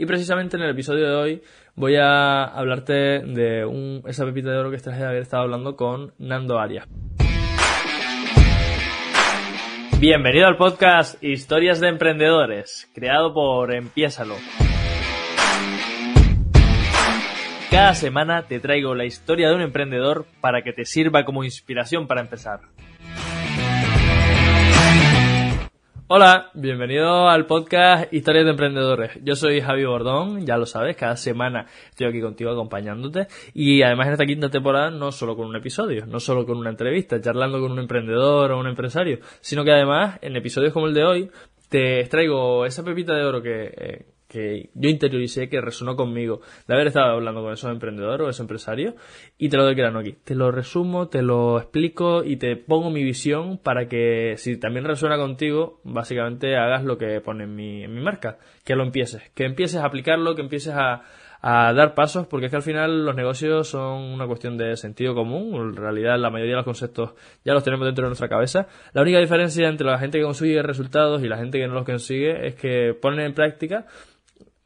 Y precisamente en el episodio de hoy voy a hablarte de esa pepita de oro que traje de haber estado hablando con Nando Arias. Bienvenido al podcast Historias de Emprendedores, creado por Empiésalo. Cada semana te traigo la historia de un emprendedor para que te sirva como inspiración para empezar. Hola, bienvenido al podcast Historias de Emprendedores. Yo soy Javi Bordón, ya lo sabes, cada semana estoy aquí contigo acompañándote y además en esta quinta temporada no solo con un episodio, no solo con una entrevista, charlando con un emprendedor o un empresario, sino que además en episodios como el de hoy te traigo esa pepita de oro que... Eh, que yo interioricé, que resonó conmigo de haber estado hablando con esos emprendedores o esos empresarios y te lo doy grano aquí. Te lo resumo, te lo explico y te pongo mi visión para que si también resuena contigo, básicamente hagas lo que pone en mi, en mi marca, que lo empieces, que empieces a aplicarlo, que empieces a, a dar pasos, porque es que al final los negocios son una cuestión de sentido común. En realidad, la mayoría de los conceptos ya los tenemos dentro de nuestra cabeza. La única diferencia entre la gente que consigue resultados y la gente que no los consigue es que ponen en práctica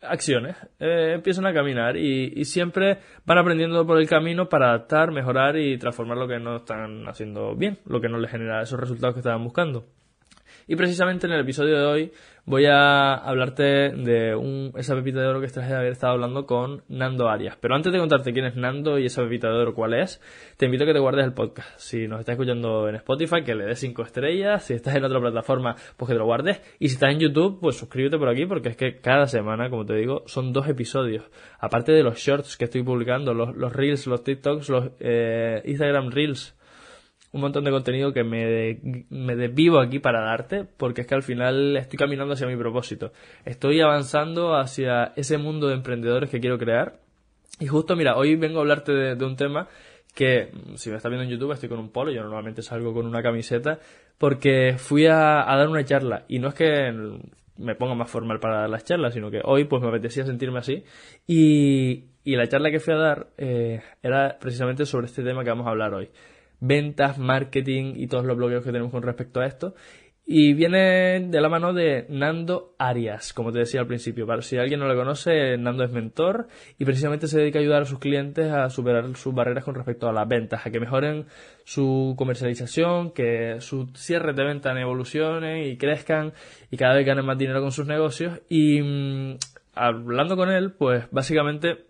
acciones, eh, empiezan a caminar y, siempre van aprendiendo por el camino para adaptar, mejorar y transformar lo que no están haciendo bien, lo que no les genera esos resultados que estaban buscando. Y precisamente en el episodio de hoy voy a hablarte de un, esa pepita de oro que traje de haber estado hablando con Nando Arias. Pero antes de contarte quién es Nando y esa pepita de oro cuál es, te invito a que te guardes el podcast. Si nos estás escuchando en Spotify, que le des 5 estrellas. Si estás en otra plataforma, pues que te lo guardes. Y si estás en YouTube, pues suscríbete por aquí porque es que cada semana, como te digo, son dos episodios. Aparte de los shorts que estoy publicando, los, los reels, los TikToks, los eh, Instagram reels un montón de contenido que me, me desvivo aquí para darte, porque es que al final estoy caminando hacia mi propósito. Estoy avanzando hacia ese mundo de emprendedores que quiero crear. Y justo, mira, hoy vengo a hablarte de, un tema que, si me estás viendo en YouTube, estoy con un polo, yo normalmente salgo con una camiseta, porque fui a, dar una charla. Y no es que me ponga más formal para dar las charlas, sino que hoy pues me apetecía sentirme así. Y, y la charla que fui a dar eh, era precisamente sobre este tema que vamos a hablar hoy ventas, marketing y todos los bloqueos que tenemos con respecto a esto. Y viene de la mano de Nando Arias, como te decía al principio. Para si alguien no lo conoce, Nando es mentor y precisamente se dedica a ayudar a sus clientes a superar sus barreras con respecto a las ventas, a que mejoren su comercialización, que sus cierres de venta evolucionen y crezcan y cada vez ganen más dinero con sus negocios. Y mm, hablando con él, pues básicamente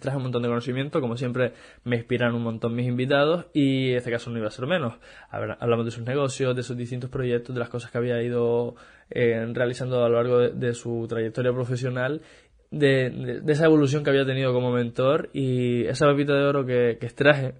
traje un montón de conocimiento, como siempre me inspiran un montón mis invitados y en este caso no iba a ser menos. hablamos de sus negocios, de sus distintos proyectos, de las cosas que había ido eh, realizando a lo largo de, su trayectoria profesional, de, esa evolución que había tenido como mentor y esa pepita de oro que, que extraje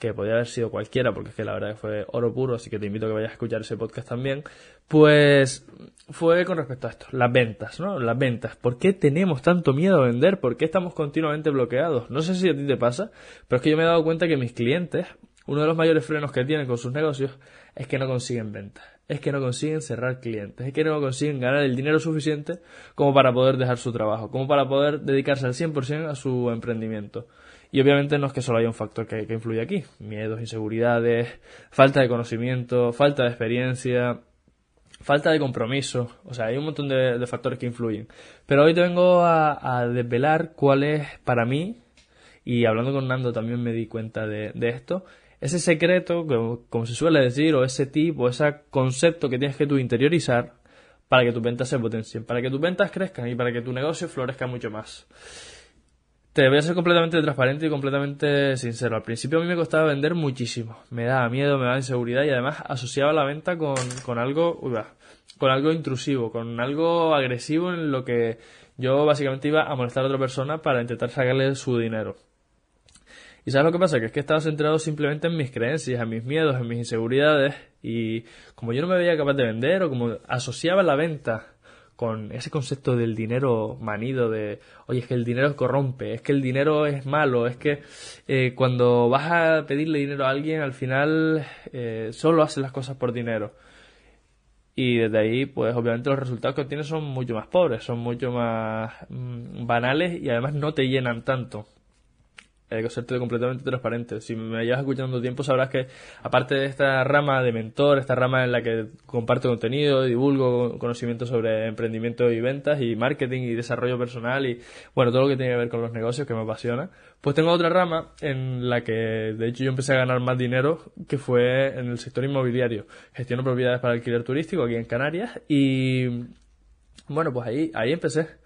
que podía haber sido cualquiera, porque es que la verdad que fue oro puro, así que te invito a que vayas a escuchar ese podcast también, pues fue con respecto a esto, las ventas, ¿no? Las ventas. ¿Por qué tenemos tanto miedo a vender? ¿Por qué estamos continuamente bloqueados? No sé si a ti te pasa, pero es que yo me he dado cuenta que mis clientes, uno de los mayores frenos que tienen con sus negocios es que no consiguen ventas, es que no consiguen cerrar clientes, es que no consiguen ganar el dinero suficiente como para poder dejar su trabajo, como para poder dedicarse al 100% a su emprendimiento. Y obviamente no es que solo haya un factor que, influye aquí. Miedos, inseguridades, falta de conocimiento, falta de experiencia, falta de compromiso. O sea, hay un montón de, factores que influyen. Pero hoy te vengo a, desvelar cuál es para mí, y hablando con Nando también me di cuenta de, esto, ese secreto, como, como, se suele decir, o ese tipo, ese concepto que tienes que tú interiorizar para que tus ventas se potencien, para que tus ventas crezcan y para que tu negocio florezca mucho más. Te voy a ser completamente transparente y completamente sincero. Al principio a mí me costaba vender muchísimo. Me daba miedo, me daba inseguridad y además asociaba la venta con, con algo, con algo intrusivo, con algo agresivo en lo que yo básicamente iba a molestar a otra persona para intentar sacarle su dinero. ¿Y sabes lo que pasa? Que es que estaba centrado simplemente en mis creencias, en mis miedos, en mis inseguridades y como yo no me veía capaz de vender o como asociaba la venta con ese concepto del dinero manido de, oye, es que el dinero corrompe, es que el dinero es malo, es que eh, cuando vas a pedirle dinero a alguien, al final eh, solo haces las cosas por dinero. Y desde ahí, pues obviamente los resultados que obtienes son mucho más pobres, son mucho más mm, banales y además no te llenan tanto. Que serte completamente transparente. Si me llevas escuchando tiempo, sabrás que, aparte de esta rama de mentor, esta rama en la que comparto contenido, divulgo conocimiento sobre emprendimiento y ventas y marketing y desarrollo personal y, bueno, todo lo que tiene que ver con los negocios que me apasiona, pues tengo otra rama en la que, de hecho, yo empecé a ganar más dinero, que fue en el sector inmobiliario. Gestiono propiedades para alquiler turístico aquí en Canarias y, bueno, pues ahí, ahí empecé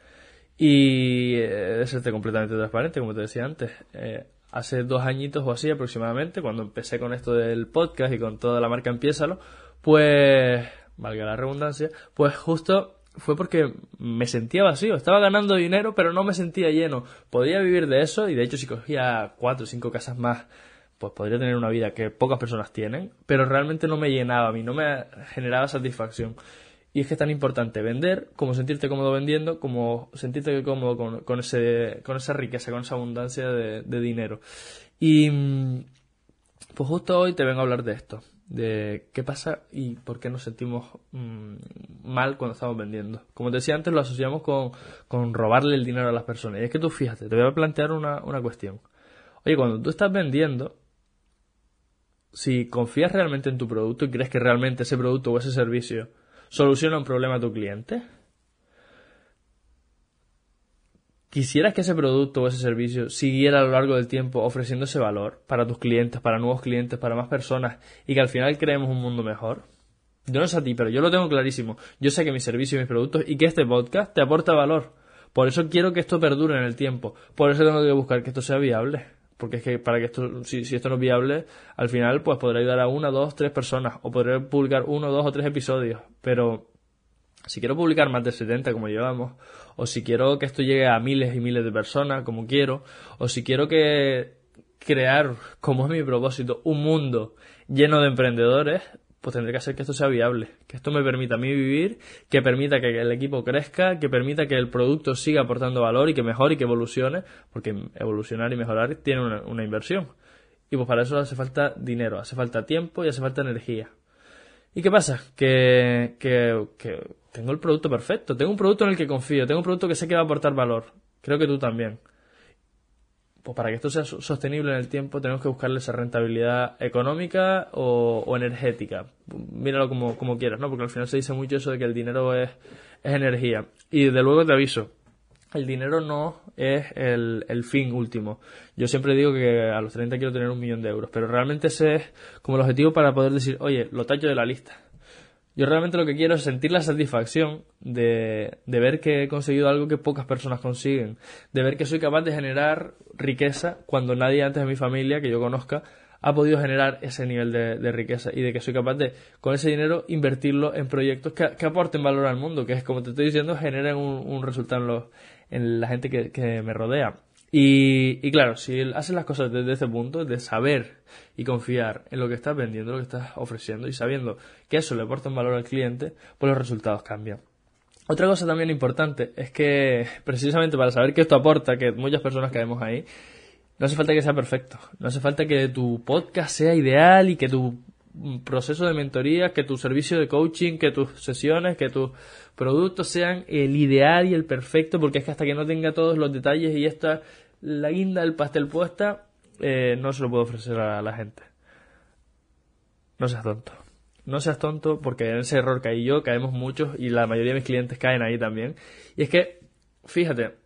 y eh, de serte completamente transparente, como te decía antes. Eh, hace dos añitos o así aproximadamente, cuando empecé con esto del podcast y con toda la marca Empiézalo, pues, valga la redundancia, pues justo fue porque me sentía vacío. Estaba ganando dinero, pero no me sentía lleno. Podía vivir de eso y de hecho si cogía cuatro o cinco casas más, pues podría tener una vida que pocas personas tienen, pero realmente no me llenaba a mí, no me generaba satisfacción. Y es que es tan importante vender como sentirte cómodo vendiendo, como sentirte cómodo con, esa riqueza, con esa abundancia de, dinero. Y mm, pues justo hoy te vengo a hablar de esto, de qué pasa y por qué nos sentimos mm, mal cuando estamos vendiendo. Como te decía antes, lo asociamos con, con, robarle el dinero a las personas. Y es que tú fíjate, te voy a plantear una, una cuestión. Oye, cuando tú estás vendiendo, si confías realmente en tu producto y crees que realmente ese producto o ese servicio soluciona un problema a tu cliente? ¿Quisieras que ese producto o ese servicio siguiera a lo largo del tiempo ofreciendo ese valor para tus clientes, para nuevos clientes, para más personas y que al final creemos un mundo mejor? Yo no sé a ti, pero yo lo tengo clarísimo. Yo sé que mi servicio y mis productos y que este podcast te aporta valor. Por eso quiero que esto perdure en el tiempo. Por eso tengo que buscar que esto sea viable. Porque es que para que esto, si, esto no es viable, al final pues podré ayudar a una, dos, tres personas o podré publicar uno, dos o tres episodios. Pero si quiero publicar más de 70 como llevamos, o si quiero que esto llegue a miles y miles de personas como quiero, o si quiero que crear, como es mi propósito, un mundo lleno de emprendedores, pues tendré que hacer que esto sea viable, que esto me permita a mí vivir, que permita que el equipo crezca, que permita que el producto siga aportando valor y que mejore y que evolucione, porque evolucionar y mejorar tiene una, inversión. Y pues para eso hace falta dinero, hace falta tiempo y hace falta energía. ¿Y qué pasa? Que, que, que tengo el producto perfecto, tengo un producto en el que confío, tengo un producto que sé que va a aportar valor. Creo que tú también pues para que esto sea sostenible en el tiempo tenemos que buscarle esa rentabilidad económica o, energética. Míralo como, como, quieras, ¿no? Porque al final se dice mucho eso de que el dinero es, es energía. Y desde luego te aviso, el dinero no es el, el, fin último. Yo siempre digo que a los 30 quiero tener un millón de euros, pero realmente ese es como el objetivo para poder decir, oye, lo tacho de la lista. Yo realmente lo que quiero es sentir la satisfacción de, de, ver que he conseguido algo que pocas personas consiguen, de ver que soy capaz de generar riqueza cuando nadie antes de mi familia que yo conozca ha podido generar ese nivel de, riqueza y de que soy capaz de, con ese dinero, invertirlo en proyectos que, que aporten valor al mundo, que es, como te estoy diciendo, generen un, un resultado en, los, en la gente que, que me rodea. Y, claro, si haces las cosas desde ese punto, de saber y confiar en lo que estás vendiendo, lo que estás ofreciendo y sabiendo que eso le aporta un valor al cliente, pues los resultados cambian. Otra cosa también importante es que precisamente para saber que esto aporta, que muchas personas caemos ahí, no hace falta que sea perfecto, no hace falta que tu podcast sea ideal y que tu proceso de mentoría, que tu servicio de coaching, que tus sesiones, que tus productos sean el ideal y el perfecto, porque es que hasta que no tenga todos los detalles y esta la guinda del pastel puesta, eh, no se lo puedo ofrecer a la gente. No seas tonto. No seas tonto porque en ese error caí yo, caemos muchos y la mayoría de mis clientes caen ahí también. Y es que, fíjate,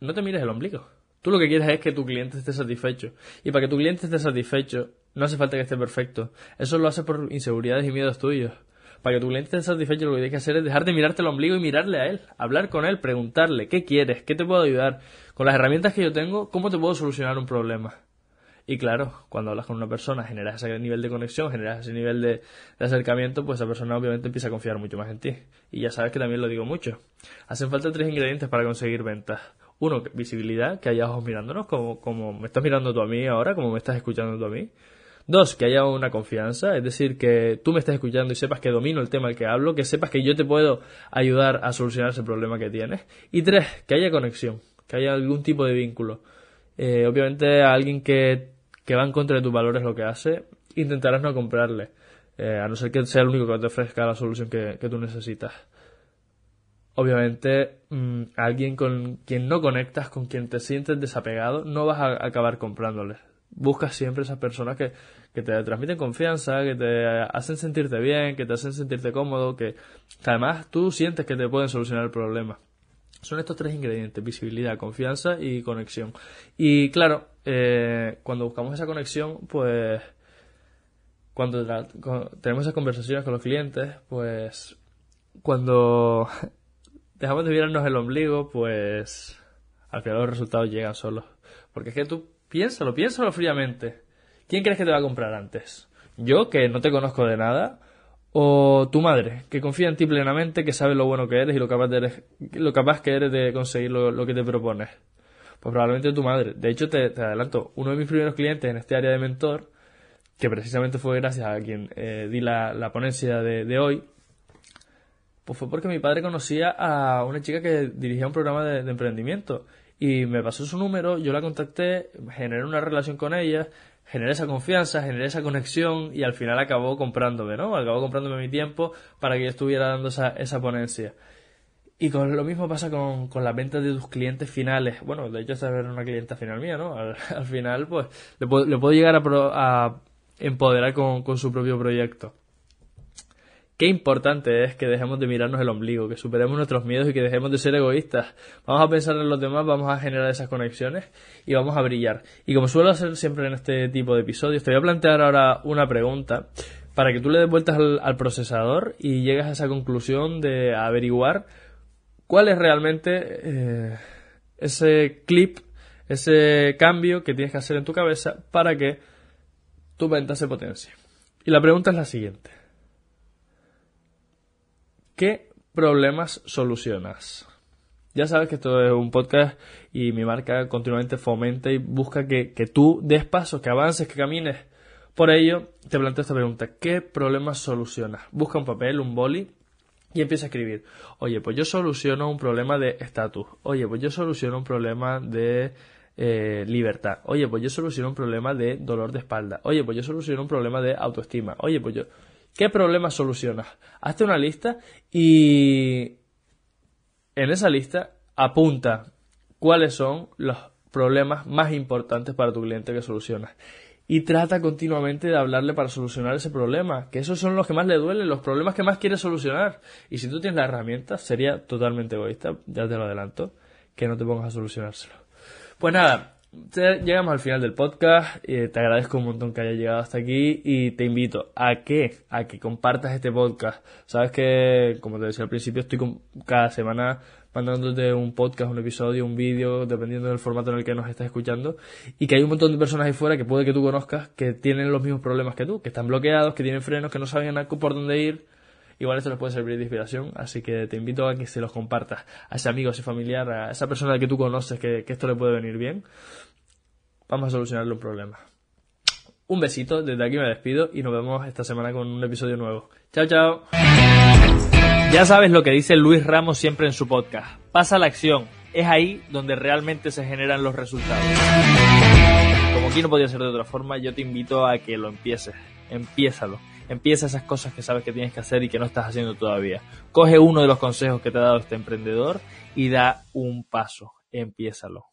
no te mires el ombligo. Tú lo que quieres es que tu cliente esté satisfecho. Y para que tu cliente esté satisfecho, no hace falta que esté perfecto. Eso lo hace por inseguridades y miedos tuyos. Para que tu cliente esté satisfecho, lo que tienes que hacer es dejar de mirarte el ombligo y mirarle a él, hablar con él, preguntarle qué quieres, qué te puedo ayudar. Con las herramientas que yo tengo, ¿cómo te puedo solucionar un problema? Y claro, cuando hablas con una persona, generas ese nivel de conexión, generas ese nivel de, acercamiento, pues esa persona obviamente empieza a confiar mucho más en ti. Y ya sabes que también lo digo mucho. Hacen falta tres ingredientes para conseguir ventas. Uno, visibilidad, que haya ojos mirándonos, como, como me estás mirando tú a mí ahora, como me estás escuchando tú a mí. Dos, que haya una confianza, es decir, que tú me estés escuchando y sepas que domino el tema del que hablo, que sepas que yo te puedo ayudar a solucionar ese problema que tienes. Y tres, que haya conexión, que haya algún tipo de vínculo. Eh, obviamente a alguien que, que, va en contra de tus valores lo que hace, intentarás no comprarle, eh, a no ser que sea el único que te ofrezca la solución que, que tú necesitas. obviamente mm, alguien con quien no conectas, con quien te sientes desapegado, no vas a acabar comprándoles. Buscas siempre esas personas que, que te transmiten confianza, que te hacen sentirte bien, que te hacen sentirte cómodo, que, además tú sientes que te pueden solucionar el problema. Son estos tres ingredientes, visibilidad, confianza y conexión. Y claro, eh, cuando buscamos esa conexión, pues cuando tenemos esas conversaciones con los clientes, pues cuando dejamos de mirarnos el ombligo, pues al final los resultados llegan solos. Porque es que tú piénsalo, piénsalo fríamente. ¿Quién crees que te va a comprar antes? ¿Yo, que no te conozco de nada? ¿O tu madre, que confía en ti plenamente, que sabe lo bueno que eres y lo capaz, lo capaz que eres de conseguir lo, que te propones? Pues probablemente tu madre. De hecho, te, adelanto, uno de mis primeros clientes en este área de mentor, que precisamente fue gracias a quien eh, di la, ponencia de hoy, pues fue porque mi padre conocía a una chica que dirigía un programa de, emprendimiento y me pasó su número, yo la contacté, generé una relación con ella, generé esa confianza, generé esa conexión y al final acabó comprándome, ¿no? Acabó comprándome mi tiempo para que yo estuviera dando esa, esa ponencia. Y con lo mismo pasa con, con las ventas de tus clientes finales. Bueno, de hecho, esta es una clienta final mía, ¿no? Al, final, pues, le puedo, le puedo llegar a, a empoderar con, con su propio proyecto. Qué importante es que dejemos de mirarnos el ombligo, que superemos nuestros miedos y que dejemos de ser egoístas. Vamos a pensar en los demás, vamos a generar esas conexiones y vamos a brillar. Y como suelo hacer siempre en este tipo de episodios, te voy a plantear ahora una pregunta para que tú le des vueltas al, procesador y llegues a esa conclusión de averiguar cuál es realmente eh, ese clip, ese cambio que tienes que hacer en tu cabeza para que tu venta se potencie. Y la pregunta es la siguiente. ¿Qué problemas solucionas? Ya sabes que esto es un podcast y mi marca continuamente fomenta y busca que, tú des pasos, que avances, que camines. Por ello, te planteo esta pregunta. ¿Qué problemas solucionas? Busca un papel, un boli y empieza a escribir. Oye, pues yo soluciono un problema de estatus. Oye, pues yo soluciono un problema de eh, libertad. Oye, pues yo soluciono un problema de dolor de espalda. Oye, pues yo soluciono un problema de autoestima. Oye, pues yo... ¿Qué problemas solucionas? Hazte una lista y en esa lista apunta cuáles son los problemas más importantes para tu cliente que solucionas. Y trata continuamente de hablarle para solucionar ese problema, que esos son los que más le duelen, los problemas que más quiere solucionar. Y si tú tienes la herramienta, sería totalmente egoísta, ya te lo adelanto, que no te pongas a solucionárselo. Pues nada, llegamos al final del podcast. y te agradezco un montón que hayas llegado hasta aquí y te invito a que, a que compartas este podcast. Sabes que, como te decía al principio, estoy cada semana mandándote un podcast, un episodio, un vídeo, dependiendo del formato en el que nos estás escuchando. Y que hay un montón de personas ahí fuera que puede que tú conozcas que tienen los mismos problemas que tú, que están bloqueados, que tienen frenos, que no saben por dónde ir igual esto les puede servir de inspiración, así que te invito a que se los compartas a ese amigo, a ese familiar, a esa persona que tú conoces que, que esto le puede venir bien. Vamos a solucionarle un problema. Un besito, desde aquí me despido y nos vemos esta semana con un episodio nuevo. Chao, chao. Ya sabes lo que dice Luis Ramos siempre en su podcast. Pasa la acción. Es ahí donde realmente se generan los resultados. Como aquí no podía ser de otra forma, yo te invito a que lo empieces. Empiézalo Empieza esas cosas que sabes que tienes que hacer y que no estás haciendo todavía. Coge uno de los consejos que te ha dado este emprendedor y da un paso. Empiézalo.